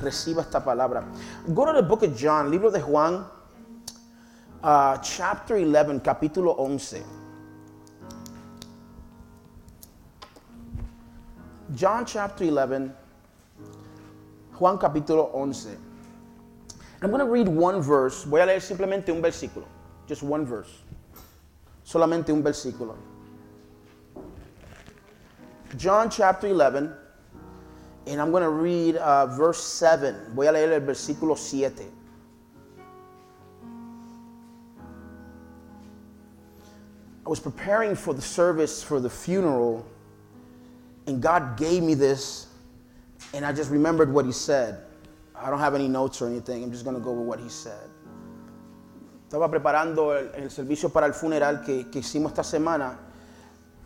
reciba esta palabra. Go to the book of John, libro de Juan, uh, chapter 11, capítulo 11. John chapter 11, Juan capítulo 11. I'm going to read one verse. Voy a leer simplemente un versículo. Just one verse. Solamente un versículo. John chapter 11, and I'm going to read uh, verse 7. Voy a leer el versículo 7. I was preparing for the service for the funeral, and God gave me this, and I just remembered what He said. I don't have any notes or anything. I'm just going to go with what He said. Estaba preparando el, el servicio para el funeral que, que hicimos esta semana,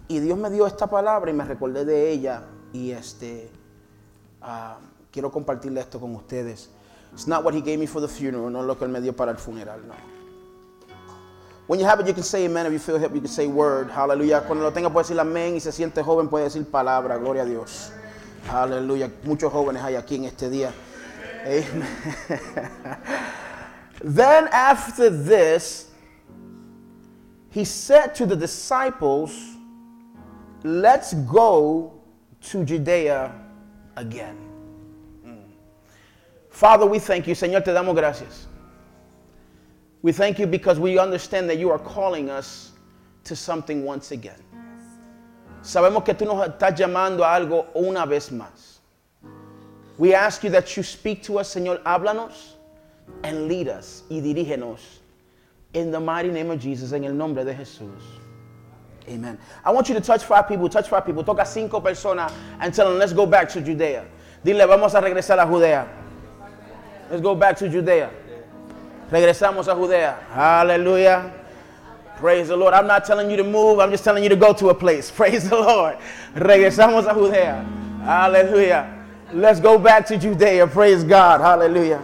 y Dios me dio esta palabra y me recordé de ella, y este. Uh, quiero compartirle esto con ustedes. It's not what he gave me for the funeral, no lo que él me dio para el funeral, no. When you have it, you can say amen. If you feel help, you can say word. Hallelujah. Cuando lo tenga, puede decir amén. Y se siente joven, puede decir palabra. Gloria a Dios. Aleluya. Muchos jóvenes hay aquí en este día. Amen. then after this, he said to the disciples, Let's go to Judea again. Mm. Father, we thank you. Señor, te damos gracias. We thank you because we understand that you are calling us to something once again. Sabemos que tú nos estás llamando a algo una vez más. We ask you that you speak to us, Señor, háblanos and lead us y dirígenos in the mighty name of Jesus, en el nombre de Jesús. Amen. I want you to touch five people, touch five people, toca cinco personas and tell them, let's go back to Judea. Dile, vamos a regresar a Judea. Let's go back to Judea. Regresamos a Judea. Hallelujah. Praise the Lord. I'm not telling you to move, I'm just telling you to go to a place. Praise the Lord. Regresamos a Judea. Hallelujah. Let's go back to Judea. Praise God. Hallelujah.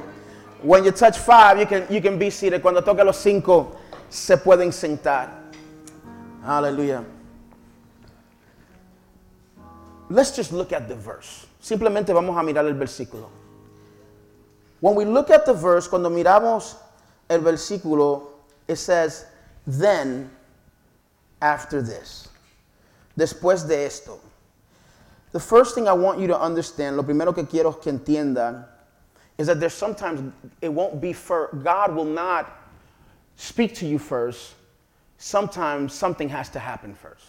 When you touch five, you can, you can be seated. Cuando toca los cinco, se pueden sentar. Hallelujah. Let's just look at the verse. Simplemente vamos a mirar el versículo. When we look at the verse, cuando miramos el versículo, it says, then after this. Después de esto. The first thing I want you to understand, lo primero que quiero que entiendan, is that there's sometimes it won't be for God will not speak to you first. Sometimes something has to happen first.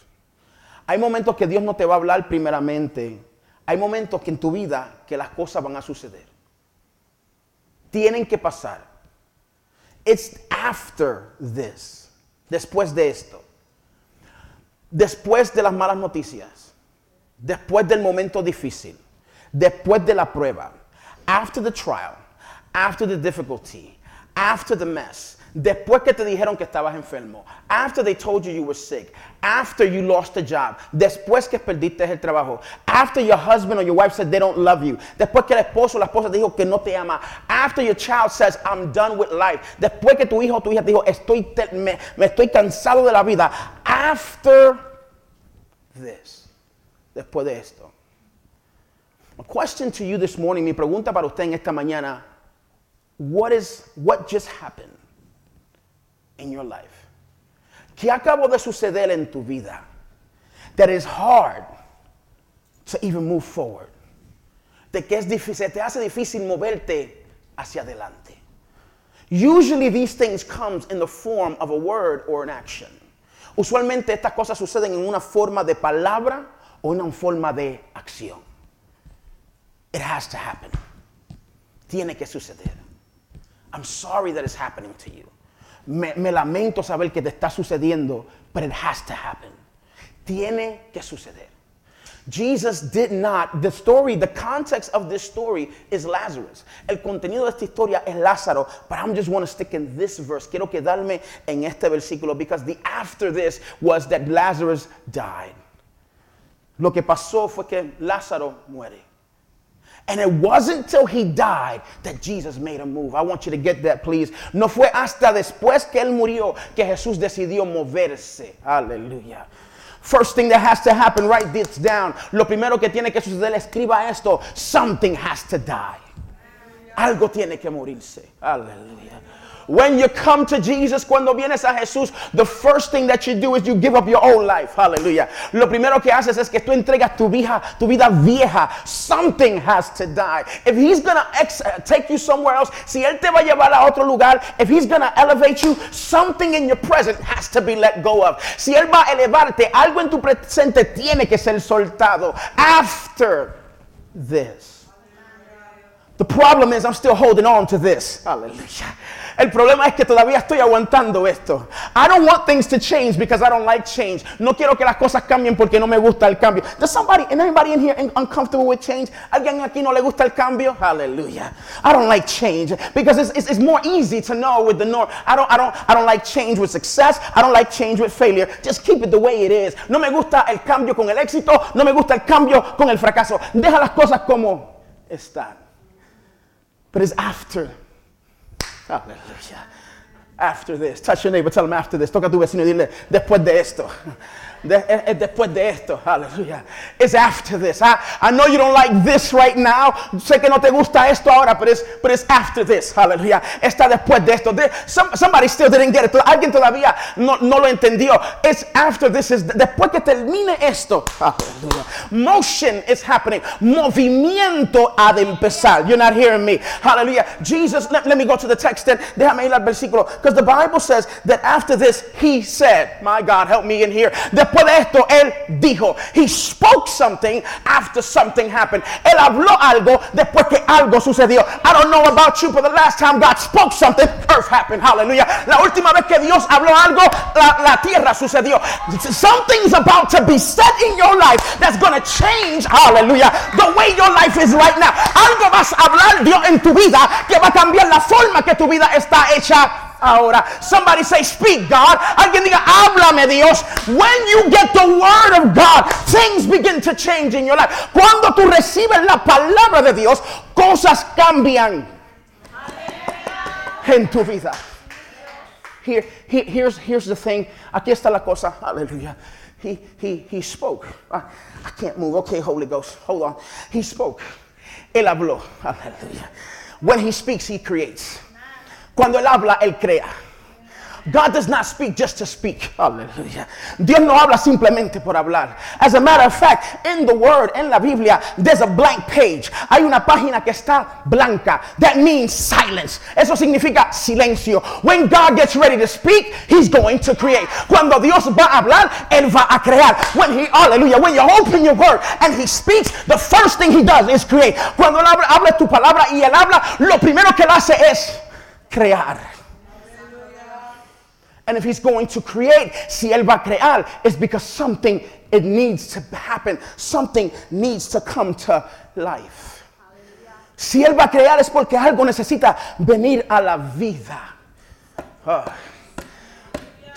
Hay momentos que Dios no te va a hablar primeramente. Hay momentos que en tu vida que las cosas van a suceder. Tienen que pasar. It's after this. Después de esto. Después de las malas noticias. Después del momento difícil. Después de la prueba. After the trial. After the difficulty. After the mess. Después que te dijeron que estabas enfermo. After they told you you were sick. After you lost a job. Después que perdiste el trabajo. After your husband or your wife said they don't love you. Después que el esposo o la esposa dijo que no te ama. After your child says I'm done with life. Después que tu hijo o tu hija te dijo estoy te- me, me estoy cansado de la vida. After this. Después de esto. My question to you this morning, mi pregunta para usted en esta mañana, what is what just happened in your life? ¿Qué acabó de suceder en tu vida that is hard to even move forward? De que es difícil, te hace difícil moverte hacia adelante. Usually these things comes in the form of a word or an action. Usualmente estas cosas suceden en una forma de palabra o en una forma de acción. It has to happen. Tiene que suceder. I'm sorry that it's happening to you. Me, me lamento saber que te está sucediendo, but it has to happen. Tiene que suceder. Jesus did not, the story, the context of this story is Lazarus. El contenido de esta historia es Lázaro, but I'm just want to stick in this verse. Quiero quedarme en este versículo because the after this was that Lazarus died. Lo que pasó fue que Lázaro muere. And it wasn't till he died that Jesus made a move. I want you to get that, please. No fue hasta después que él murió que Jesús decidió moverse. Aleluya. First thing that has to happen, write this down. Lo primero que tiene que suceder, escriba esto. Something has to die. algo tiene que morirse. Aleluya. When you come to Jesus, cuando vienes a Jesús, the first thing that you do is you give up your old life. Hallelujah. Lo primero que haces es que tú entregas tu vida, tu vida vieja. Something has to die. If he's going to take you somewhere else, si él te va a llevar a otro lugar, if he's going to elevate you, something in your present has to be let go of. Si él va a elevarte, algo en tu presente tiene que ser soltado. After this. The problem is I'm still holding on to this. Hallelujah. El problema es que todavía estoy aguantando esto. I don't want things to change because I don't like change. No quiero que las cosas cambien porque no me gusta el cambio. Does somebody, and anybody in here uncomfortable with change? ¿Alguien aquí no le gusta el cambio? Hallelujah. I don't like change because it's, it's, it's more easy to know with the norm. I don't, I, don't, I don't like change with success. I don't like change with failure. Just keep it the way it is. No me gusta el cambio con el éxito. No me gusta el cambio con el fracaso. Deja las cosas como están. But it's after Hallelujah. After this. Touch your neighbor, tell him after this. Toca a tu vecino y dile, después de esto. De, es, eh, eh, después de esto. Hallelujah. It's after this. I, I know you don't like this right now. Sé que no te gusta esto ahora, but it's, but it's after this. Hallelujah. Está después de esto. De, some, somebody still didn't get it. Alguien todavía no, no lo entendió. It's after this. Is después que termine esto. Hallelujah. Motion is happening. Movimiento ha de empezar. You're not hearing me. Hallelujah. Jesus, let, let me go to the text then. Déjame ir al versículo. Because the Bible says that after this, he said, My God, help me in here. Después Después de esto, él dijo, he spoke something after something happened. Él habló algo después que algo sucedió. I don't know about you, but the last time God spoke something, earth happened. Hallelujah. La última vez que Dios habló algo, la, la tierra sucedió. Something's about to be said in your life that's going to change, hallelujah, the way your life is right now. Algo vas a hablar Dios en tu vida que va a cambiar la forma que tu vida está hecha ahora. Somebody say, Speak, God. Alguien diga, háblame, Dios. When you get the word of God, things begin to change in your life. Cuando tú recibes la palabra de Dios, cosas cambian en tu vida. Here, here, here's, here's the thing. Aquí está la cosa. Hallelujah. He, he, he spoke. I, I can't move. Okay, Holy Ghost. Hold on. He spoke. Él habló. Hallelujah. When he speaks, he creates. Cuando Él habla, Él crea. God does not speak just to speak. Hallelujah. Dios no habla simplemente por hablar. As a matter of fact, in the word, en la Biblia, there's a blank page. Hay una página que está blanca. That means silence. Eso significa silencio. When God gets ready to speak, He's going to create. Cuando Dios va a hablar, Él va a crear. When He, hallelujah, when you open your word and He speaks, the first thing He does is create. Cuando Él habla, habla tu palabra y Él habla, lo primero que Él hace es crear. And if he's going to create, si él va a crear, it's because something it needs to happen. Something needs to come to life. Si él va a crear es porque algo necesita venir a la vida. Uh.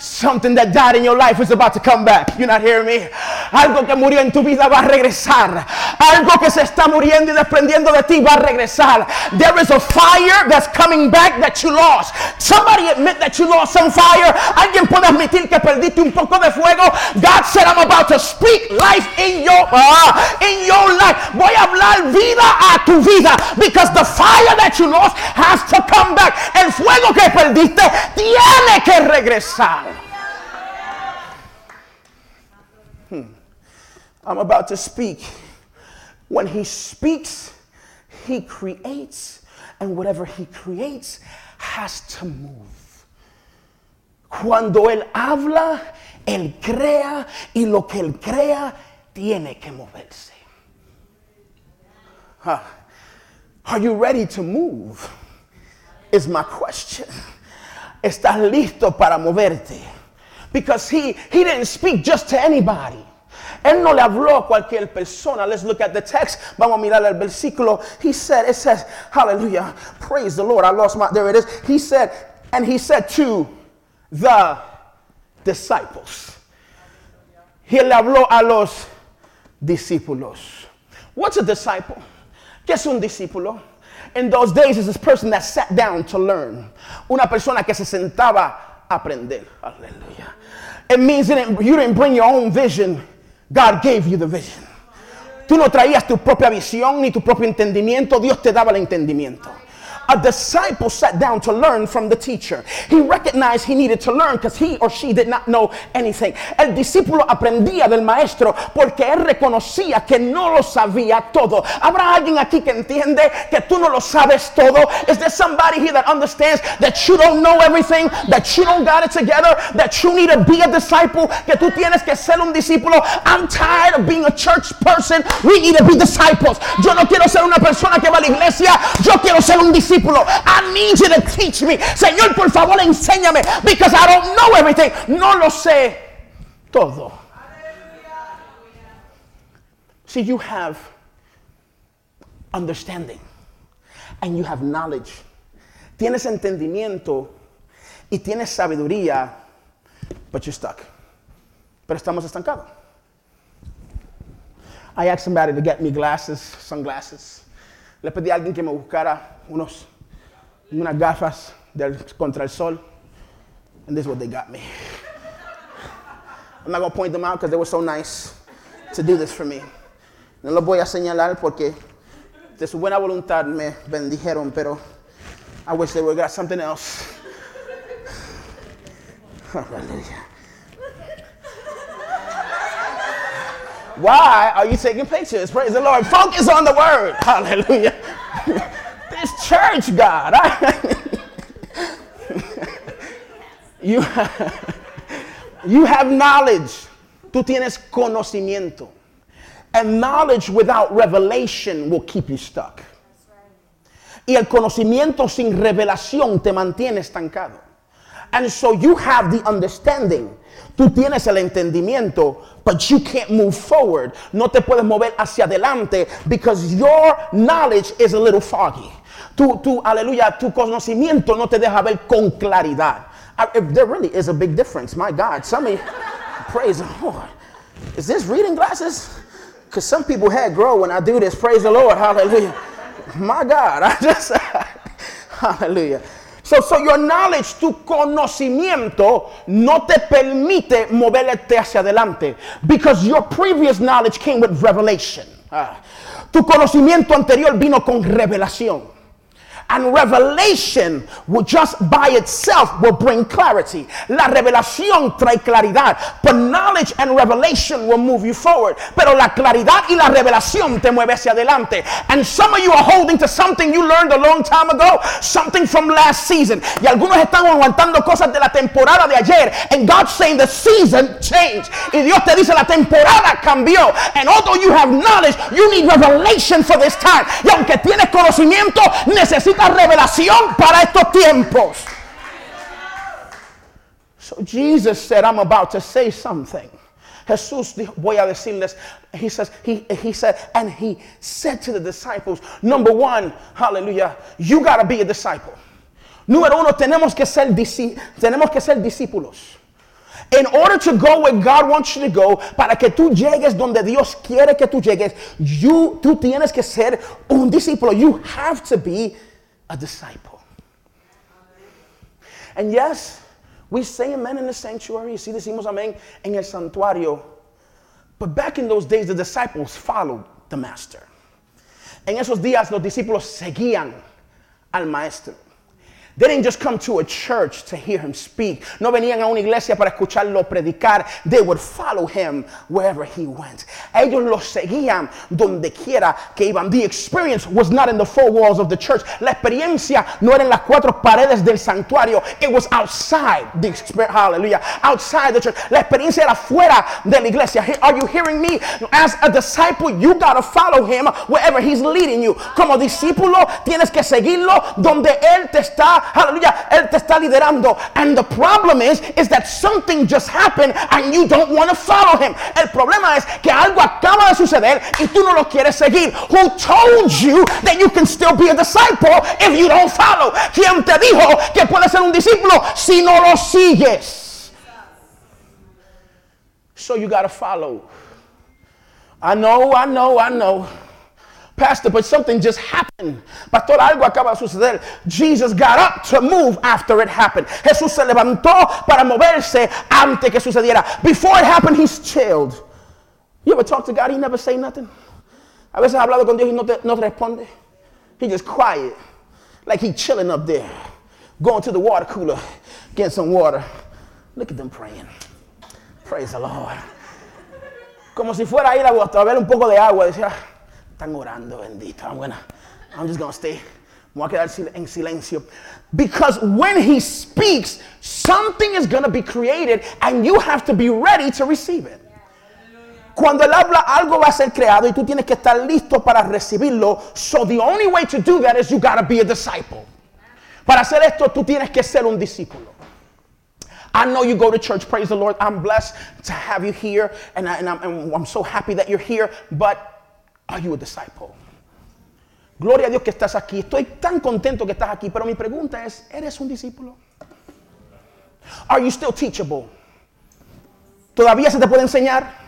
Something that died in your life is about to come back. You're not hearing me? Algo que murió en tu vida va a regresar. Algo que se está muriendo y desprendiendo de ti va a regresar. There is a fire that's coming back that you lost. Somebody admit that you lost some fire. Alguien puede admitir que perdiste un poco de fuego. God said, I'm about to speak life in your, uh, in your life. Voy a hablar vida a tu vida. Because the fire that you lost has to come back. El fuego que perdiste tiene que regresar. I'm about to speak. When he speaks, he creates, and whatever he creates has to move. Cuando él habla, él crea, y lo que él crea tiene que moverse. Huh. Are you ready to move? Is my question. ¿Estás listo para moverte? Because he, he didn't speak just to anybody. Él no le habló a cualquier persona. Let's look at the text. Vamos a mirar el versículo. He said, it says, hallelujah, praise the Lord. I lost my, there it is. He said, and he said to the disciples. He le habló a los discípulos. What's a disciple? ¿Qué es un discípulo? In those days, is this person that sat down to learn. Una persona que se sentaba a aprender. Hallelujah. It means that you didn't bring your own vision. God gave you the vision. Tú no traías tu propia visión ni tu propio entendimiento. Dios te daba el entendimiento. A disciple sat down to learn from the teacher. He recognized he needed to learn because he or she did not know anything. El discípulo aprendía del maestro porque él reconocía que no lo sabía todo. Habrá alguien aquí que entiende que tú no lo sabes todo. Is there somebody here that understands that you don't know everything, that you don't got it together, that you need to be a disciple, que tú tienes que ser un discípulo? I'm tired of being a church person. We need to be disciples. Yo no quiero ser una persona que va a la iglesia. Yo quiero ser un discípulo. I need you to teach me. Señor, por favor, enséñame. Because I don't know everything. No lo sé todo. See, you have understanding and you have knowledge. Tienes entendimiento y tienes sabiduría, but you're stuck. Pero estamos estancados. I asked somebody to get me glasses, sunglasses. Le pedí a alguien que me buscara unos, unas gafas del, contra el sol. And this is what they got me. I'm not going to point them out because they were so nice to do this for me. No los voy a señalar porque de su buena voluntad me bendijeron, pero I wish they would got something else. Hallelujah. Why are you taking pictures? Praise the Lord. Focus on the word. Hallelujah. church, God. you, you have knowledge. Tú tienes conocimiento. And knowledge without revelation will keep you stuck. Y el conocimiento sin revelación te mantiene estancado. And so you have the understanding. Tú tienes el entendimiento, but you can't move forward. No te puedes mover hacia adelante because your knowledge is a little foggy. Tu, aleluya, tu conocimiento no te deja ver con claridad. There really is a big difference. My God, some praise the Lord. Is this reading glasses? Because some people head grow when I do this. Praise the Lord. Hallelujah. My God, I just, hallelujah. So, so your knowledge, tu conocimiento, no te permite moverte hacia adelante. Because your previous knowledge came with revelation. Ah. Tu conocimiento anterior vino con revelación. And revelation will just by itself will bring clarity. La revelación trae claridad. But knowledge and revelation will move you forward. Pero la claridad y la revelación te mueve hacia adelante. And some of you are holding to something you learned a long time ago, something from last season. Y algunos están aguantando cosas de la temporada de ayer. And God's saying the season changed. Y Dios te dice la temporada cambió. And although you have knowledge, you need revelation for this time. Y aunque tienes conocimiento, necesitas revelación para estos tiempos. So Jesus said, I'm about to say something. Jesús dijo, voy a decirles, he says, he, he said, and he said to the disciples, number one, hallelujah, you got to be a disciple. Número uno, tenemos que ser, tenemos que ser discípulos. In order to go where God wants you to go, para que tú llegues donde Dios quiere que tú llegues, you, tú tienes que ser un discípulo. You have to be a disciple. And yes, we say amen in the sanctuary. Sí decimos amén en el santuario. But back in those days, the disciples followed the master. En esos días, los discípulos seguían al maestro. They didn't just come to a church to hear him speak. No venían a una iglesia para escucharlo predicar. They would follow him wherever he went. Ellos lo seguían donde quiera que iban. The experience was not in the four walls of the church. La experiencia no era en las cuatro paredes del santuario. It was outside the experience. Hallelujah. Outside the church. La experiencia era fuera de la iglesia. Are you hearing me? As a disciple, you gotta follow him wherever he's leading you. Como discípulo, tienes que seguirlo donde él te está Hallelujah. Él te está liderando. And the problem is, is that something just happened and you don't want to follow him. El problema es que algo acaba de suceder y tú no lo quieres seguir. Who told you that you can still be a disciple if you don't follow? ¿Quién te dijo que puedes ser un discípulo si no lo sigues? So you got to follow. I know, I know, I know. Pastor, but something just happened. Pastor, algo acaba de suceder. Jesus got up to move after it happened. Jesús se levantó para moverse antes que sucediera. Before it happened, he's chilled. You ever talk to God, he never say nothing? A veces ha hablado con Dios y no te, no te responde. He just quiet. like he chilling up there, going to the water cooler, getting some water. Look at them praying. Praise the Lord. Como si fuera a ir a ver un poco de agua. Decía, están orando, bendito. I'm, gonna, I'm just to stay. Me voy a quedar en silencio. Because when he speaks, something is to be created and you have to be ready to receive it. Cuando él habla, algo va a ser creado y tú tienes que estar listo para recibirlo. So the only way to do that is you got to be a disciple. Para hacer esto, tú tienes que ser un discípulo. I know you go to church, praise the Lord. I'm blessed to have you here, and, I, I'm so happy that you're here, but are you a disciple? Gloria a Dios que estás aquí. Estoy tan contento que estás aquí, pero mi pregunta es, ¿eres un discípulo? Are you still teachable? ¿Todavía se te puede enseñar?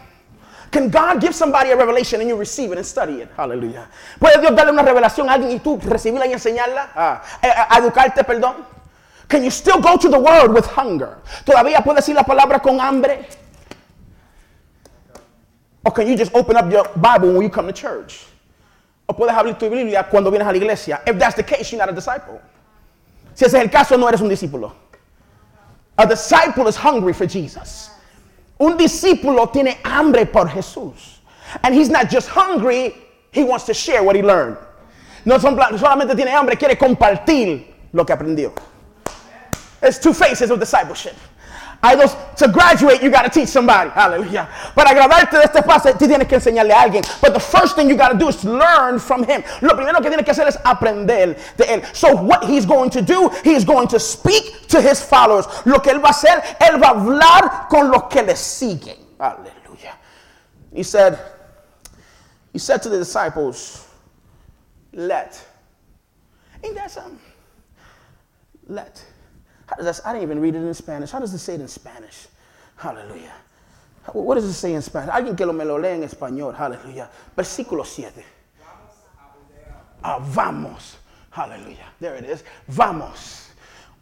Can God give somebody a revelation and you receive it and study it? Hallelujah. ¿Puede Dios darle una revelación a alguien y tú recibirla y enseñarla? Ah, a educarte, perdón. Can you still go to the word with hunger? ¿Todavía puedes decir la palabra con hambre? Or can you just open up your Bible when you come to church? O puedes abrir tu Biblia cuando vienes a la iglesia. If that's the case, you're not a disciple. Si ese es el caso, no eres un discípulo. A disciple is hungry for Jesus. Un discípulo tiene hambre por Jesús. And he's not just hungry, he wants to share what he learned. No solamente tiene hambre, quiere compartir lo que aprendió. There's two faces of discipleship. Hay dos, to graduate, you got to teach somebody. Hallelujah. Para graduarte de este fase, tú tienes que enseñarle a alguien. But the first thing you got to do is learn from him. Lo primero que tienes que hacer es aprender de él. So what he's going to do, he's going to speak to his followers. Lo que él va a hacer, él va a hablar con los que le siguen. Hallelujah. He said, he said to the disciples, let. Ain't that something? Let. That, I didn't even read it in Spanish. How does it say it in Spanish? Hallelujah. What does it say in Spanish? Alguien que lo me lo lee en español. Hallelujah. Versículo 7. Ah, vamos. Hallelujah. There it is. Vamos.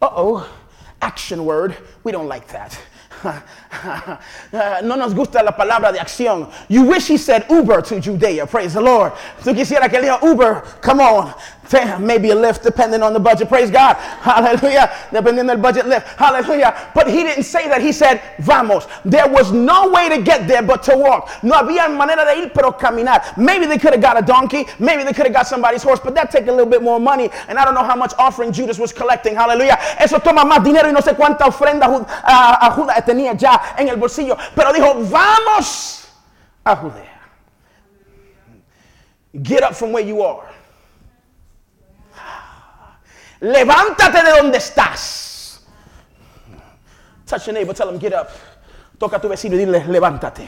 Uh oh. Action word. We don't like that. no nos gusta la palabra de acción. You wish he said Uber to Judea. Praise the Lord. Tú quisiera que diga Uber. Come on. Maybe a Lyft depending on the budget. Praise God. Hallelujah. Dependiendo the budget Lyft. Hallelujah. But he didn't say that. He said, vamos. There was no way to get there but to walk. No había manera de ir pero caminar. Maybe they could have got a donkey. Maybe they could have got somebody's horse. But that take a little bit more money. And I don't know how much offering Judas was collecting. Hallelujah. Eso toma más dinero y no sé cuánta ofrenda a Judas tenía ya en el bolsillo. Pero dijo, vamos a Judea. Get up from where you are. Levántate de donde estás. Touch your neighbor, tell him, get up. Toca a tu vecino y dile, levántate.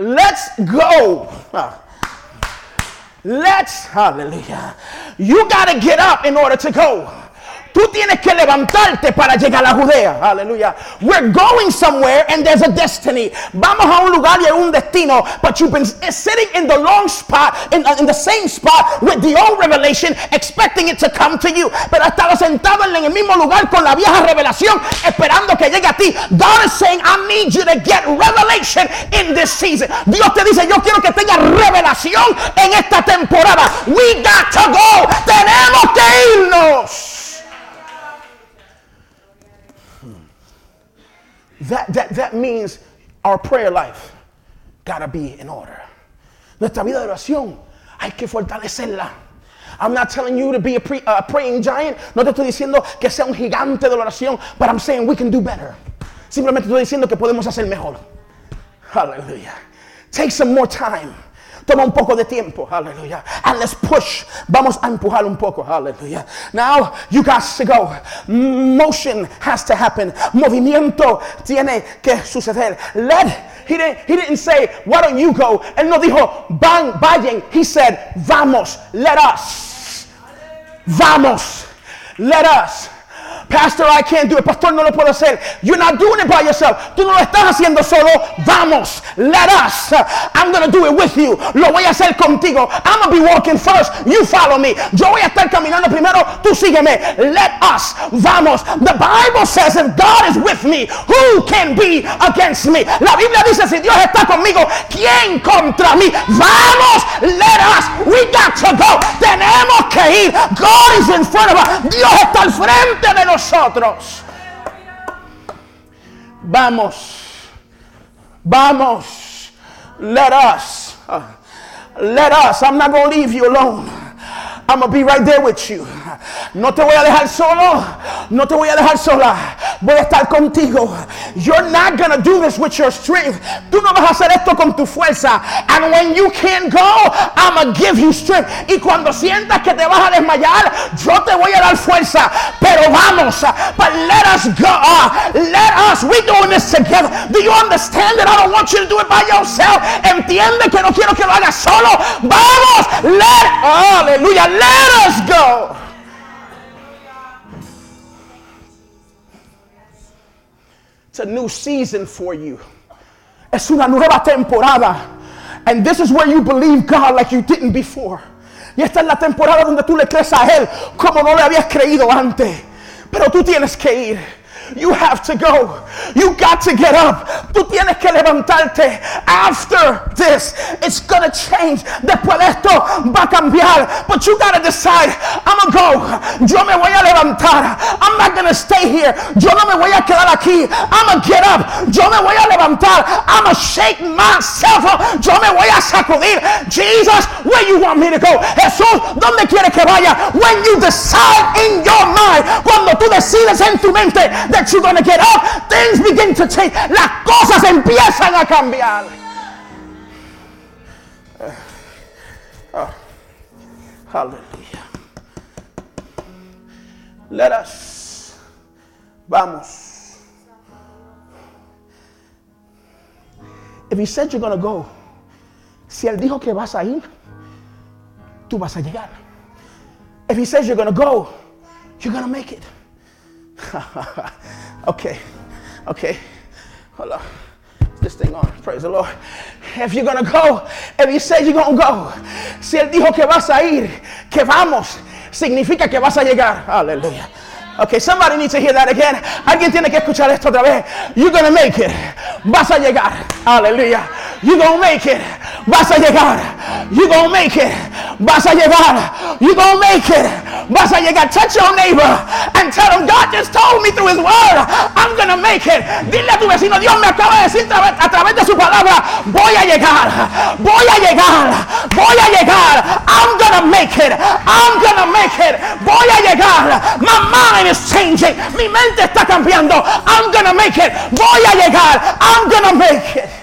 Let's go. Let's, hallelujah. You got to get up in order to go. Tú tienes que levantarte para llegar a Judea. Aleluya. We're going somewhere and there's a destiny. Vamos a un lugar y hay un destino. But you've been sitting in the long spot, in, in the same spot with the old revelation, expecting it to come to you. Pero has estado sentado en el mismo lugar con la vieja revelación, esperando que llegue a ti. God is saying, I need you to get revelation in this season. Dios te dice, yo quiero que tengas revelación en esta temporada. We got to go. Tenemos que irnos. That, that, that means our prayer life gotta be in order. Nuestra vida de oración hay que fortalecerla. I'm not telling you to be a, pre, a praying giant. No te estoy diciendo que sea un gigante de la oración, but I'm saying we can do better. Simplemente estoy diciendo que podemos hacer mejor. Hallelujah. Take some more time. Toma un poco de tiempo. Aleluya. And let's push. Vamos a empujar un poco. Aleluya. Now you got to go. Motion has to happen. Movimiento tiene que suceder. Let. He didn't, he didn't say, why don't you go? Él no dijo, van, vayan. He said, vamos, let us. Vamos, let us. Pastor, I can't do it. Pastor, no lo puedo hacer. You're not doing it by yourself. Tú no lo estás haciendo solo. Vamos, let us. I'm going to do it with you. Lo voy a hacer contigo. I'm going to be walking first. You follow me. Yo voy a estar caminando primero. Tú sígueme. Let us. Vamos. The Bible says if God is with me, who can be against me? La Biblia dice si Dios está conmigo, ¿quién contra mí? Vamos, let us. We got to go. Tenemos que ir. God is in front of us. Dios está al frente de nosotros. Vamos. Vamos. Let us. Uh, let us. I'm not going to leave you alone. I'm going to be right there with you. No te voy a dejar solo. No te voy a dejar sola. Voy a estar contigo. You're not to do this with your strength. Tú no vas a hacer esto con tu fuerza. And when you can't go, I'm going to give you strength. Y cuando sientas que te vas a desmayar, yo te voy a dar fuerza. Pero vamos. But let us go. Let us. We're doing this together. Do you understand that I don't want you to do it by yourself? Entiende que no quiero que lo hagas solo. Vamos. Let. Aleluya. Let us go. A new season for you. Es una nueva temporada. And this is where you believe God like you didn't before. Y esta es la temporada donde tú le crees a Él como no le habías creído antes. Pero tú tienes que ir. You have to go. You got to get up. Tú tienes que levantarte. After this, it's going to change. Después de esto va a cambiar. But you got to decide, I'm going to go. Yo me voy a levantar. I'm not going to stay here. Yo no me voy a quedar aquí. I'm going to get up. Yo me voy a levantar. I'm going to shake myself up. Yo me voy a sacudir. Jesus, where you want me to go? Jesús, ¿dónde quieres que vaya? When you decide in your mind, cuando tú decides en tu mente de you're going to get up, things begin to change. Las cosas empiezan a cambiar. Oh, hallelujah. Let us. Vamos. If he said you're to go, si él dijo que vas a ir, tú vas a llegar. If he says you're to go, you're to make it. okay, okay, hold on. This thing on, praise the Lord. If you're gonna go, if he says you're gonna go, si él dijo que vas a ir, que vamos, significa que vas a llegar. Aleluya. Okay, somebody needs to hear that again. Alguien tiene que escuchar esto otra vez. You're gonna make it. Vas a llegar. Aleluya. You're gonna make it. Vas a llegar. You're gonna make it. Vas a llegar. You're gonna make it. Vas a llegar. Touch your neighbor and tell him, God just told me through his word, I'm gonna make it. Dile a tu vecino, Dios me acaba de decir a través de su palabra, voy a llegar. Voy a llegar. Voy a llegar. I'm gonna make it. I'm gonna make it. Voy a llegar. My mind is changing. Mi mente está cambiando. I'm gonna make it. Voy a llegar. I'm gonna make it.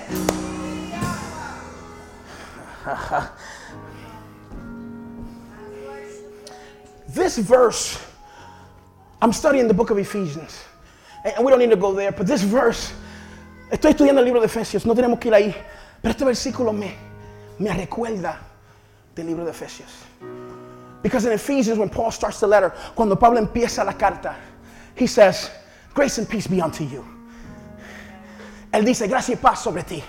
This verse, I'm studying the book of Ephesians, and we don't need to go there, but this verse, estoy estudiando el libro de Efesios, no tenemos que ir ahí, pero este versículo me, me recuerda del libro de Efesios. Because in Ephesians, when Paul starts the letter, cuando Pablo empieza la carta, he says, Grace and peace be unto you. Él dice, gracia y paz sobre ti.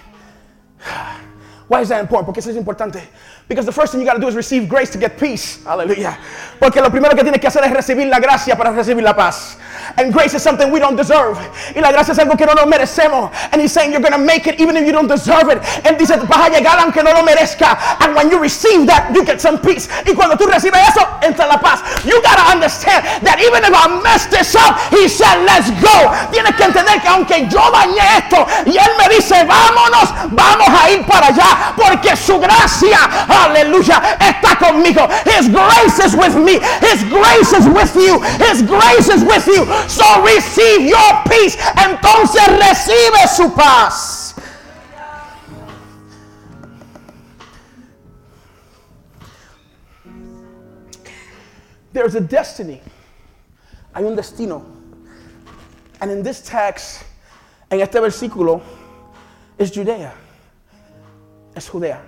Why is that important? Porque eso es importante. Because the first thing you got to do is receive grace to get peace. Hallelujah. Porque lo primero que tienes que hacer es recibir la gracia para recibir la paz. And grace is something we don't deserve. Y la gracia es algo que no nos merecemos. And he's saying you're going to make it even if you don't deserve it. Él dice, vas a llegar aunque no lo merezca. And when you receive that, you get some peace. Y cuando tú recibes eso, entra la paz. You got to understand that even if I mess this up, he said, let's go. Tienes que entender que aunque yo dañé esto, y él me dice, vámonos, vamos a ir para allá. Porque su gracia, aleluya, está conmigo. His grace is with me. His grace is with you. His grace is with you. So receive your peace. Entonces recibe su paz. There's a destiny. Hay un destino. And in this text, en este versículo, es Judea. Es Judea.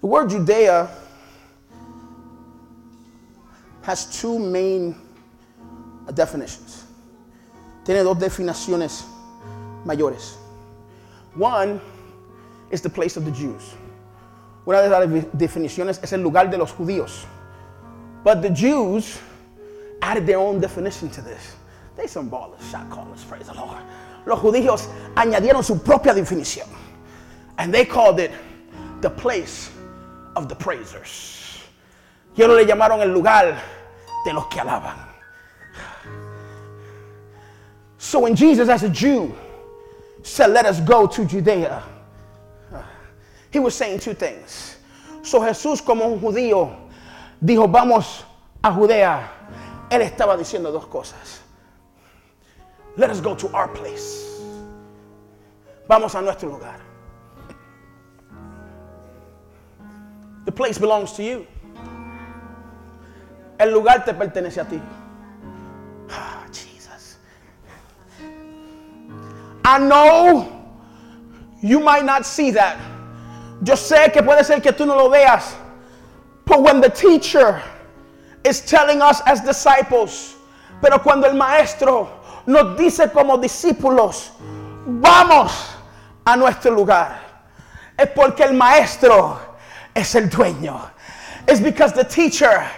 The word Judea has two main definitions. Tiene dos definiciones mayores. One is the place of the Jews. Una de las definiciones es el lugar de los judíos. But the Jews added their own definition to this. They some ballers, shot callers, praise the Lord. Los judíos añadieron su propia definición. And they called it the place of the praisers. Le llamaron el lugar de los que alaban. So when Jesus, as a Jew, said, Let us go to Judea, he was saying two things. So Jesús, como un judío, dijo, Vamos a Judea. Él estaba diciendo dos cosas. Let us go to our place. Vamos a nuestro lugar. The place belongs to you. El lugar te pertenece a ti. Ah, Jesus. I know you might not see that. Yo sé que puede ser que tú no lo veas. But when the teacher is telling us as disciples, pero cuando el maestro nos dice como discípulos, vamos a nuestro lugar, es porque el maestro es el dueño. It's because the teacher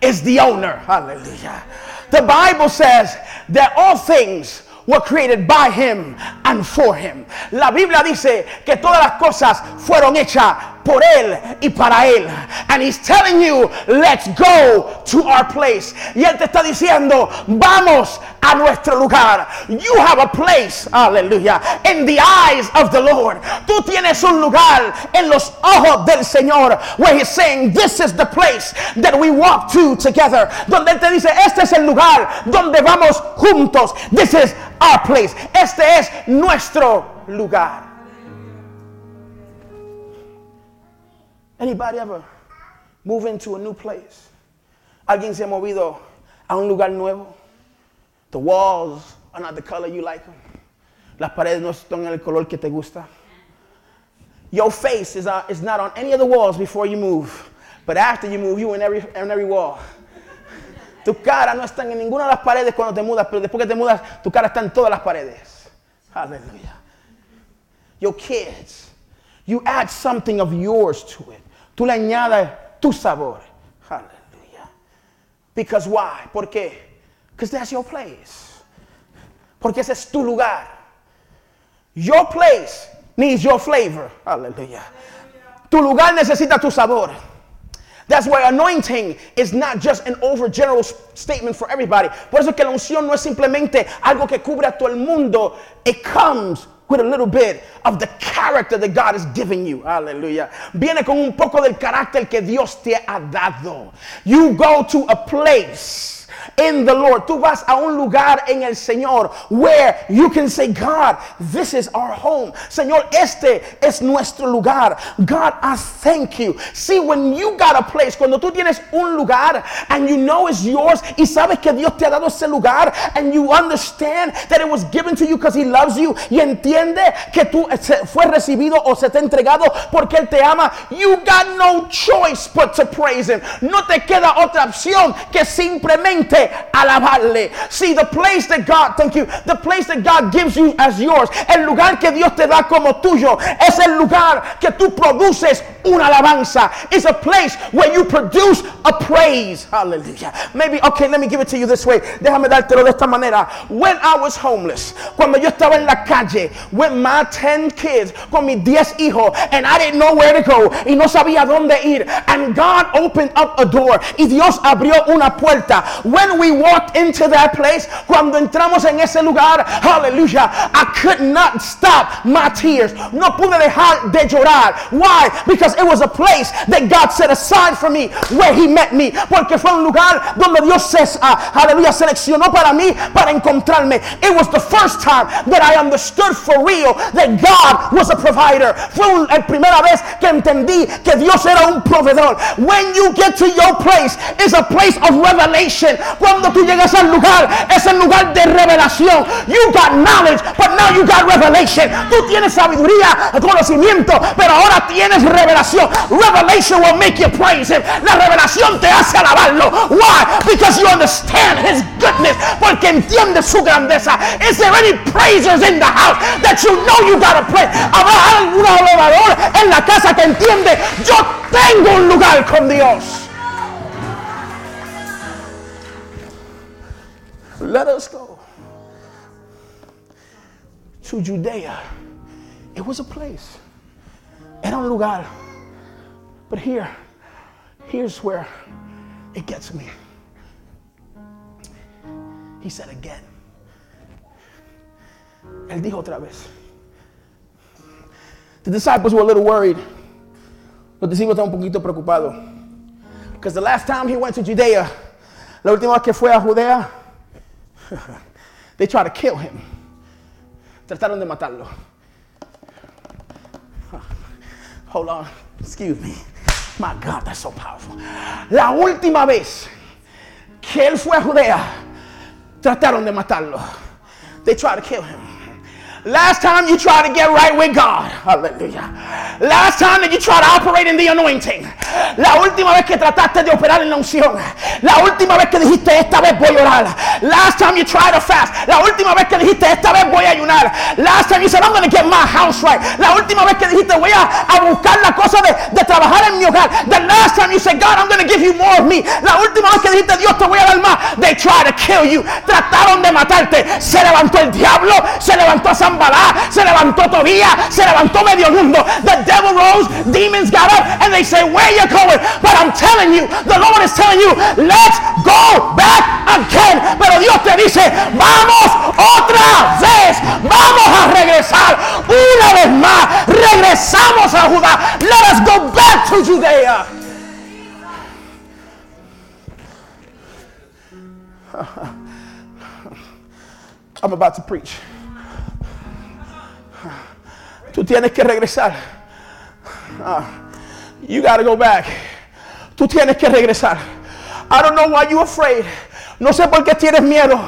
is the owner. Hallelujah. The Bible says that all things were created by him and for him. La Biblia dice que todas las cosas fueron hechas por él y para él. And he's telling you, let's go to our place. Y él te está diciendo, vamos a nuestro lugar. You have a place, hallelujah, in the eyes of the Lord. Tú tienes un lugar en los ojos del Señor where he's saying, this is the place that we walk to together. Donde él te dice, este es el lugar donde vamos juntos. This is our place. Este es nuestro lugar. Anybody ever move into a new place? ¿Alguien se ha movido a un lugar nuevo? The walls are not the color you like them. Las paredes no están el color que te gusta. Your face is, uh, is not on any of the walls before you move. But after you move, you in every, in every wall. Tu cara no está en ninguna de las paredes cuando te mudas, pero después que te mudas, tu cara está en todas las paredes. Hallelujah. Your kids, you add something of yours to it. Tú le añades tu sabor. Hallelujah. Because why? ¿Por qué? Because that's your place. Porque ese es tu lugar. Your place needs your flavor. Hallelujah. Tu lugar necesita tu sabor. That's why anointing is not just an overgeneral statement for everybody. Por eso que la unción no es simplemente algo que cubre a todo el mundo. It comes with a little bit of the character that God is giving you. Hallelujah. Viene con un poco del carácter que Dios te ha dado. You go to a place in the Lord. Tú vas a un lugar en el Señor where you can say, God, this is our home. Señor, este es nuestro lugar. God, I thank you. See, when you got a place, cuando tú tienes un lugar and you know it's yours y sabes que Dios te ha dado ese lugar and you understand that it was given to you because He loves you y entiende que tú fue recibido o se te entregado porque Él te ama, you got no choice but to praise Him. No te queda otra opción que simplemente alabarle. See, the place that God, thank you, the place that God gives you as yours, el lugar que Dios te da como tuyo, es el lugar que tú produces una alabanza. It's a place where you produce a praise. Hallelujah. Maybe, okay, let me give it to you this way. Déjame dártelo de esta manera. When I was homeless, cuando yo estaba en la calle with my 10 kids, con mis 10 hijos, and I didn't know where to go, y no sabía dónde ir, and God opened up a door, y Dios abrió una puerta. When we walked into that place, cuando entramos en ese lugar, hallelujah, I could not stop my tears. No pude dejar de llorar. Why? Because it was a place that God set aside for me where He met me. Porque fue un lugar donde Dios se, uh, aleluya, seleccionó para mí para encontrarme. It was the first time that I understood for real that God was a provider. Fue la primera vez que entendí que Dios era un proveedor. When you get to your place, it's a place of revelation. Cuando tú llegas al lugar, es el lugar de revelación. You got knowledge, but now you got revelation. Tú tienes sabiduría, conocimiento, pero ahora tienes revelación. Revelation will make you praise him. La revelación te hace alabarlo. Why? Because you understand his goodness. Porque entiende su grandeza. Is there any praisers in the house that you know you gotta pray? Habrá algún adorador en la casa que entiende, yo tengo un lugar con Dios. Let us go to Judea. It was a place. Era un lugar. But here, here's where it gets me. He said again. Él dijo otra vez. The disciples were a little worried. Los discípulos estaban un poquito preocupados. Because the last time he went to Judea, la última vez que fue a Judea, they tried to kill him. Trataron de matarlo. Hold on. Excuse me. My God, that's so powerful. La última vez que él fue a Judea, trataron de matarlo. They tried to kill him. Last time you tried to get right with God. Hallelujah. Last time that you tried to operate in the anointing. La última vez que trataste de operar en la unción. La última vez que dijiste esta vez voy a orar. Last time you tried to fast. La última vez que dijiste esta vez voy a ayunar. Last time you said I'm going to get my house right. La última vez que dijiste voy a, a buscar la cosa de, de trabajar en mi hogar. The last time you said God I'm going to give you more of me. La última vez que dijiste Dios te voy a dar más. They tried to kill you. Trataron de matarte. Se levantó el diablo. Se levantó a Se levantó Tobía. Se levantó medio mundo. The devil rose. Demons got up and they say where you going? But I'm telling you, the Lord is telling you, let's go back again. Pero Dios te dice, vamos otra vez. Vamos a regresar una vez más. Regresamos a Judá. Let us go back to Judea. I'm about to preach. Tú tienes que regresar. Ah, you got to go back. Tú tienes que regresar. I don't know why you're afraid. No sé por qué tienes miedo.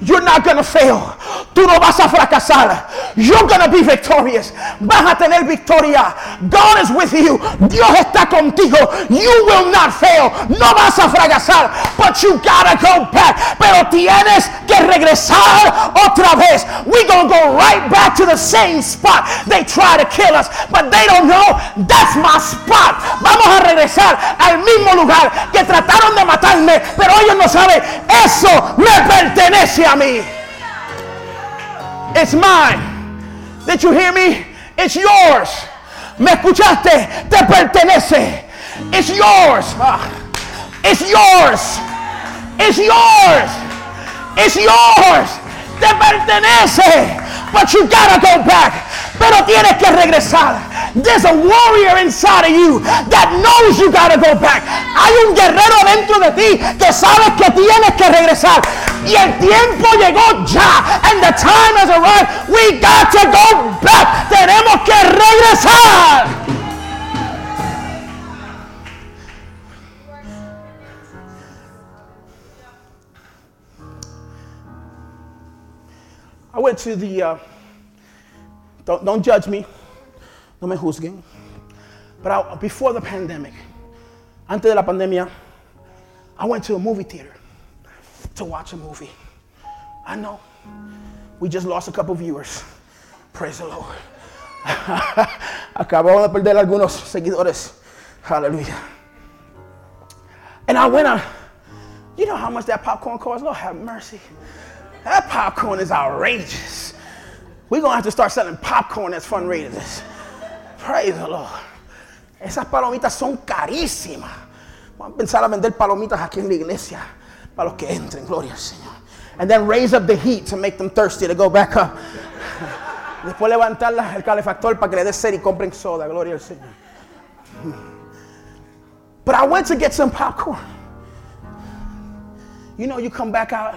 You're not gonna fail. Tú no vas a fracasar. You're gonna be victorious. Vas a tener victoria. God is with you. Dios está contigo. You will not fail. No vas a fracasar. But you gotta go back. Pero tienes que regresar otra vez. We're gonna go right back to the same spot. They try to kill us, but they don't know that's my spot. Vamos a regresar al mismo lugar que trataron de matarme, pero ellos no saben. Eso me pertenece mí. It's mine. Did you hear me? It's yours. ¿Me escuchaste? Te pertenece. It's yours. It's yours. It's yours. It's yours. Te pertenece. But you gotta go back. Pero tienes que regresar. There's a warrior inside of you that knows you gotta go back. Hay un guerrero dentro de ti que sabes que tienes que regresar. Y el tiempo llegó ya. And the time has arrived. We got to go back. Tenemos que regresar. To the, uh, don't, don't judge me, no me juzguen. But I, before the pandemic, antes de la pandemia, I went to a movie theater to watch a movie. I know, we just lost a couple viewers. Praise the Lord. Acabamos de perder algunos seguidores. Hallelujah. And I went on, you know how much that popcorn costs? Lord have mercy. That popcorn is outrageous. We're going to have to start selling popcorn as fundraisers. Praise the Lord. Esas palomitas son carísimas. Vamos a pensar a vender palomitas aquí en la iglesia para los que entren, gloria al Señor. And then raise up the heat to make them thirsty to go back up. Después levantar el calefactor para que le dé sed y compren soda, gloria al Señor. But I went to get some popcorn. You know, you come back out,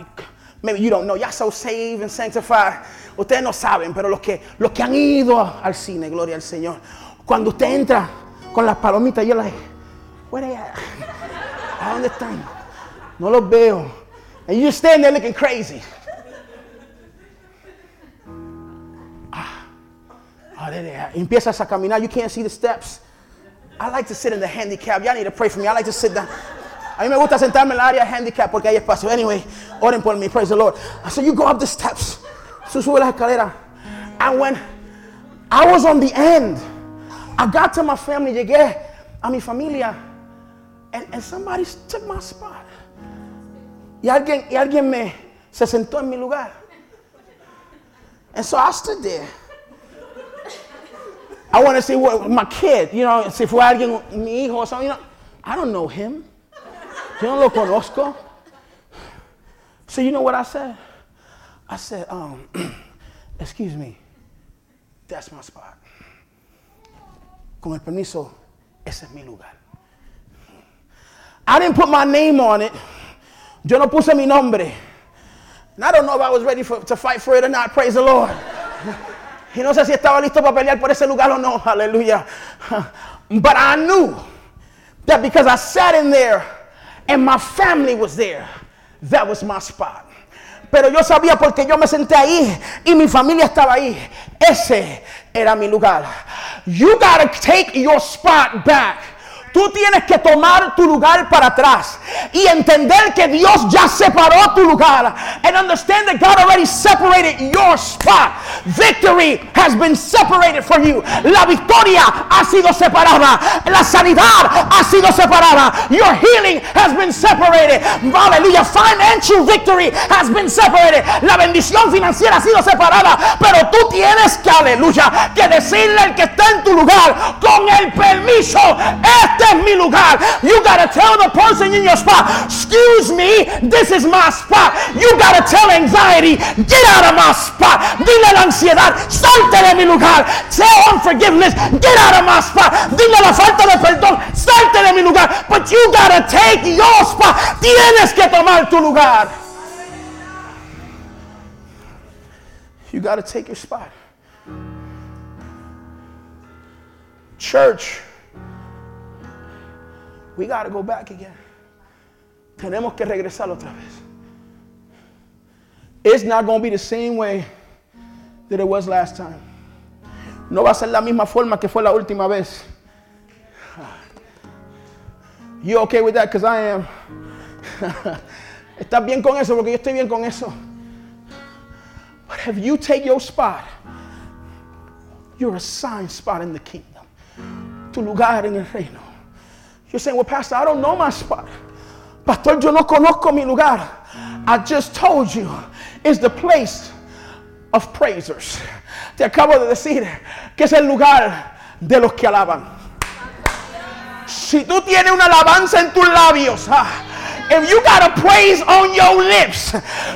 maybe you don't know, y'all so saved and sanctified. Ustedes no saben, pero los que, los que han ido al cine, gloria al Señor, cuando usted entra con las palomitas, yo like, where they at? ¿A dónde están? No los veo. And you stand there looking crazy. Ah, ah, there they are. Empiezas a caminar, you can't see the steps. I like to sit in the handicap. Y'all need to pray for me. I like to sit down. A mí me gusta sentarme en el área handicap porque hay espacio. Anyway, oren por mí. Praise the Lord. So you go up the steps. So sube las escaleras. And when I was on the end, I got to my family. Llegué a mi familia. And, and somebody took my spot. Y alguien, y alguien me se sentó en mi lugar. And so I stood there. I want to see what my kid, you know, si fue alguien, mi hijo or something, you know, I don't know him. Yo no lo conozco. So you know what I said? I said, um, excuse me, that's my spot. Con el permiso, ese es mi lugar. I didn't put my name on it. Yo no puse mi nombre. And I don't know if I was ready for, to fight for it or not. Praise the Lord. Y no sé si estaba listo para pelear por ese lugar o no. Hallelujah. But I knew that because I sat in there and my family was there, that was my spot. Pero yo sabía porque yo me senté ahí y mi familia estaba ahí. Ese era mi lugar. You gotta take your spot back. Tú tienes que tomar tu lugar para atrás y entender que Dios ya separó tu lugar. And understand that God already separated your spot. Victory has been separated for you. La victoria ha sido separada. La sanidad ha sido separada. Your healing has been separated. Hallelujah. Financial victory has been separated. La bendición financiera ha sido separada. Pero tú tienes que, aleluya, que decirle al que está en tu lugar con el permiso. Este es mi lugar. You gotta tell the person in your spot, excuse me, this is my spot. You gotta tell anxiety, get out of my spot. Dile la ansiedad, salte de mi lugar. Tell unforgiveness, get out of my spot. Dile la falta de perdón, salte de mi lugar. But you gotta take your spot. Tienes que tomar tu lugar. You gotta take your spot. Church. We got to go back again. Tenemos que regresar otra vez. It's not going to be the same way that it was last time. No va a ser la misma forma que fue la última vez. You okay with that? Because I am. ¿Estás bien con eso? Porque yo estoy bien con eso. But if you take your spot, you're assigned spot in the kingdom. Tu lugar en el reino. You're saying, well, Pastor, I don't know my spot. Pastor, yo no conozco mi lugar. I just told you it's the place of praisers. Te acabo de decir que es el lugar de los que alaban. Si tú tienes una alabanza en tus labios, ah, if you got a praise on your lips,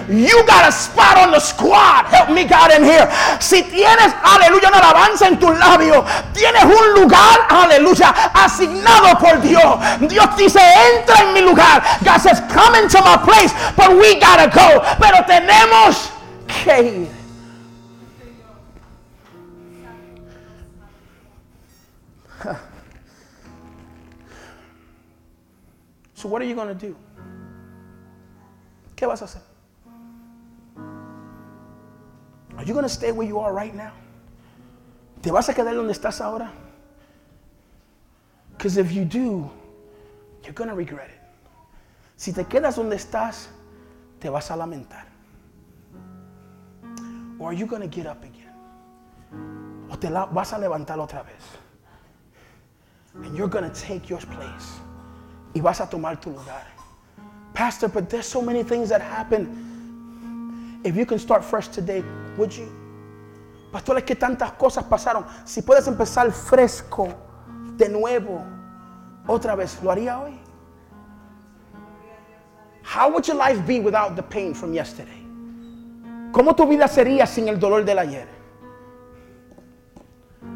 you got a spot on the squad. Help me, God, in here. Si tienes, aleluya, una alabanza en tus labios, tienes un lugar, aleluya, asignado por Dios. Dios dice, entra en mi lugar. God says, come into my place, but we gotta go. Pero tenemos que ir. So what are you going to do? ¿Qué vas a hacer? Are you going to stay where you are right now? ¿Te vas a quedar donde estás ahora? Because if you do, you're going to regret it. Si te quedas donde estás, te vas a lamentar. Or are you going to get up again? O te vas a levantar otra vez. And you're going to take your place. Y vas a tomar tu lugar. Pastor, but there's so many things that happen. If you can start fresh today, would you? Pastor, que tantas cosas pasaron. Si puedes empezar fresco, de nuevo, otra vez, ¿lo haría hoy? How would your life be without the pain from yesterday? ¿Cómo tu vida sería sin el dolor del ayer?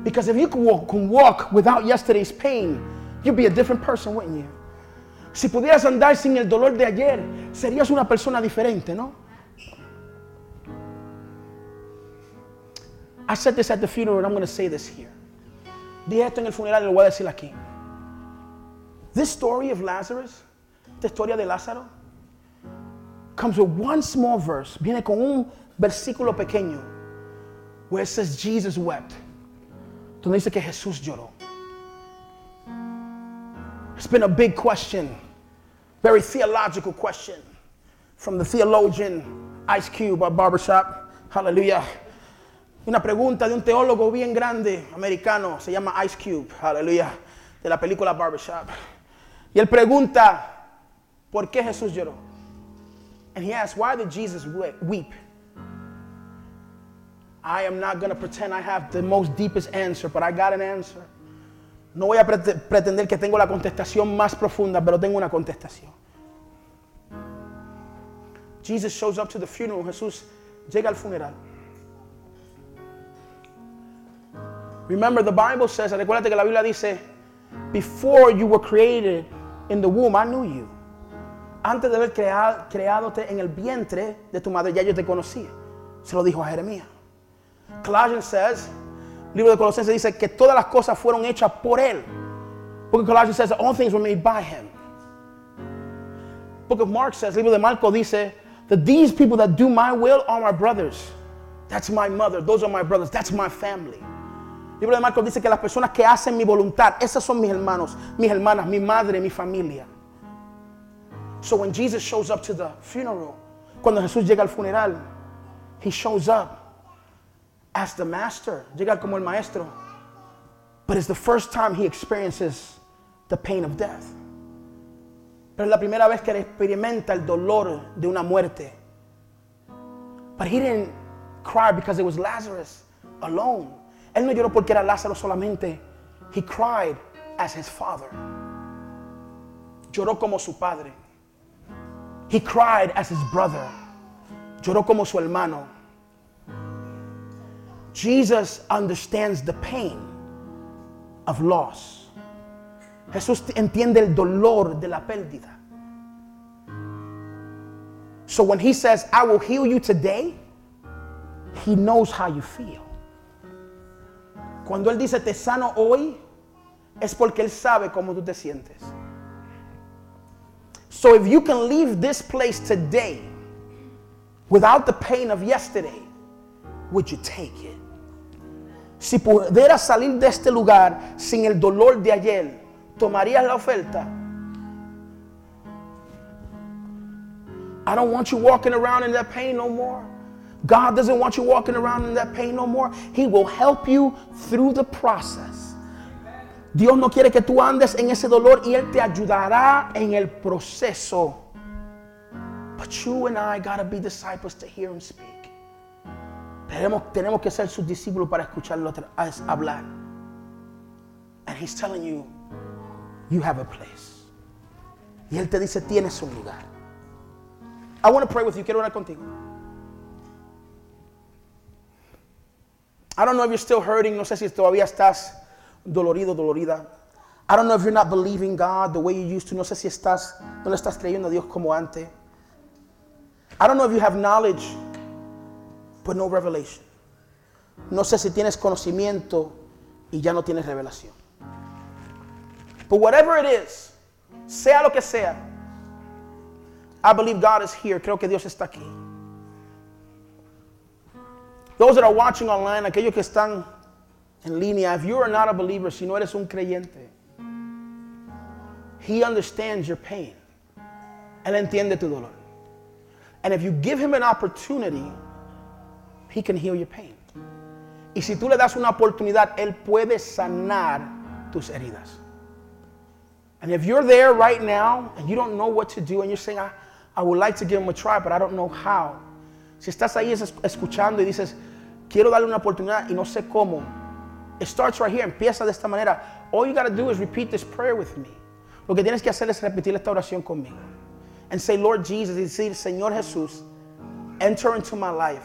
Because if you could walk, could walk without yesterday's pain, you'd be a different person, wouldn't you? Si pudieras andar sin el dolor de ayer, serías una persona diferente, ¿no? I said this at the funeral and I'm going to say this here. Dije esto en el funeral y lo voy a decir aquí. This story of Lazarus, esta historia de Lázaro, comes with one small verse. Viene con un versículo pequeño where it says Jesus wept. Donde dice que Jesús lloró. It's been a big question, very theological question from the theologian Ice Cube at Barbershop. Hallelujah. Una pregunta de un teólogo bien grande americano, se llama Ice Cube, aleluya, de la película Barbershop. Y él pregunta, ¿por qué Jesús lloró? And he asks, why did Jesus weep? I am not going to pretend I have the most deepest answer, but I got an answer. No voy a pretender que tengo la contestación más profunda, pero tengo una contestación. Jesus shows up to the funeral. Jesús llega al funeral. Remember, the Bible says, recuérdate que la Biblia dice, before you were created in the womb, I knew you. Antes de haber creado, en el vientre de tu madre, ya yo te conocía. Se lo dijo a Jeremías. Colossians says, libro de Colosenses dice que todas las cosas fueron hechas por él. Of Colossians says all things were made by him. Book of Mark says, libro de Marco dice that these people that do my will are my brothers. That's my mother. Those are my brothers. That's my family. Libro de Marcos dice que las personas que hacen mi voluntad, esas son mis hermanos, mis hermanas, mi madre, mi familia. So when Jesus shows up to the funeral, cuando Jesús llega al funeral, he shows up as the master, llega como el maestro. But it's the first time he experiences the pain of death. Pero es la primera vez que él experimenta el dolor de una muerte. But he didn't cry because it was Lazarus alone. Él no lloró porque era Lázaro solamente. He cried as his father. Lloró como su padre. He cried as his brother. Lloró como su hermano. Jesus understands the pain of loss. Jesús entiende el dolor de la pérdida. So when he says, I will heal you today, he knows how you feel. Cuando él dice te sano hoy, es porque él sabe cómo tú te sientes. So if you can leave this place today without the pain of yesterday, would you take it? Si pudieras salir de este lugar sin el dolor de ayer, ¿tomarías la oferta? I don't want you walking around in that pain no more. God doesn't want you walking around in that pain no more. He will help you through the process. Dios no quiere que tú andes en ese dolor y Él te ayudará en el proceso. But you and I gotta be disciples to hear Him speak. Tenemos, tenemos que ser sus discípulos para escucharlo hablar. And he's telling you, you have a place. Y él te dice, tienes un lugar. I want to pray with you. Quiero orar contigo. I don't know if you're still hurting. No sé si todavía estás dolorido, dolorida. I don't know if you're not believing God the way you used to. No sé si estás, no le estás creyendo a Dios como antes. I don't know if you have knowledge but no revelation. No sé si tienes conocimiento y ya no tienes revelación. But whatever it is, sea lo que sea, I believe God is here. Creo que Dios está aquí. Those that are watching online, aquellos que están en línea, if you are not a believer, si no eres un creyente, He understands your pain. Él entiende tu dolor. And if you give Him an opportunity, He can heal your pain. Y si tú le das una oportunidad, Él puede sanar tus heridas. And if you're there right now and you don't know what to do and you're saying, I, I would like to give him a try, but I don't know how. Si estás ahí escuchando y dices, quiero darle una oportunidad y no sé cómo. It starts right here. Empieza de esta manera. All you got to do is repeat this prayer with me. Lo que tienes que hacer es repetir esta oración conmigo. And say, Lord Jesus, y decir, Señor Jesús, enter into my life.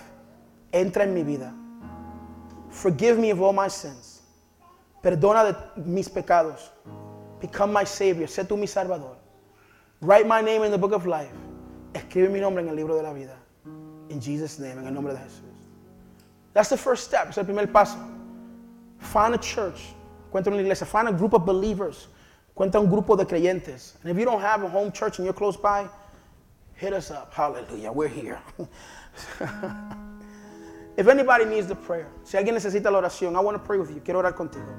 Entra en mi vida. Forgive me of all my sins. Perdona de mis pecados. Become my Savior. Sé tú mi Salvador. Write my name in the book of life. Escribe mi nombre en el libro de la vida. In Jesus' name, en el nombre de Jesús. That's the first step. Es el primer paso. Find a church. Encuentra una iglesia. Find a group of believers. Encuentra un grupo de creyentes. And if you don't have a home church and you're close by, hit us up. Hallelujah. We're here. if anybody needs the prayer, si alguien necesita la oración, I want to pray with you. Quiero orar contigo.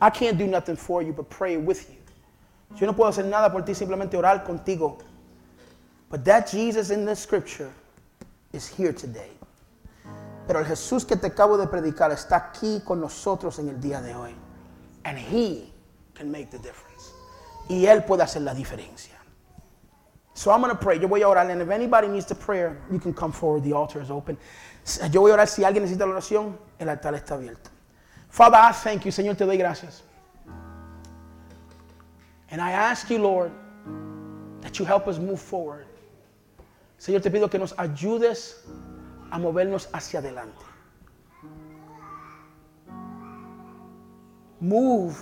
I can't do nothing for you but pray with you. Yo no puedo hacer nada por ti, simplemente orar contigo. But that Jesus in the scripture is here today. Pero el Jesús que te acabo de predicar está aquí con nosotros en el día de hoy. And he can make the difference. Y él puede hacer la diferencia. So I'm going to pray. Yo voy a orar. And if anybody needs the prayer, you can come forward. The altar is open. Yo voy a orar. Si alguien necesita la oración, el altar está abierto. Father, I thank you. Señor, te doy gracias. And I ask you, Lord, that you help us move forward. Señor, te pido que nos ayudes a movernos hacia adelante. Move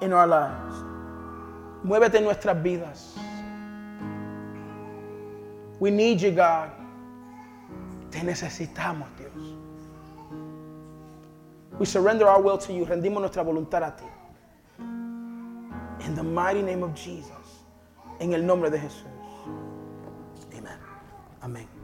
in our lives. Muévete en nuestras vidas. We need you, God. Te necesitamos, Dios. We surrender our will to you. Rendimos nuestra voluntad a ti. In the mighty name of Jesus. En el nombre de Jesús. Amen. Amén.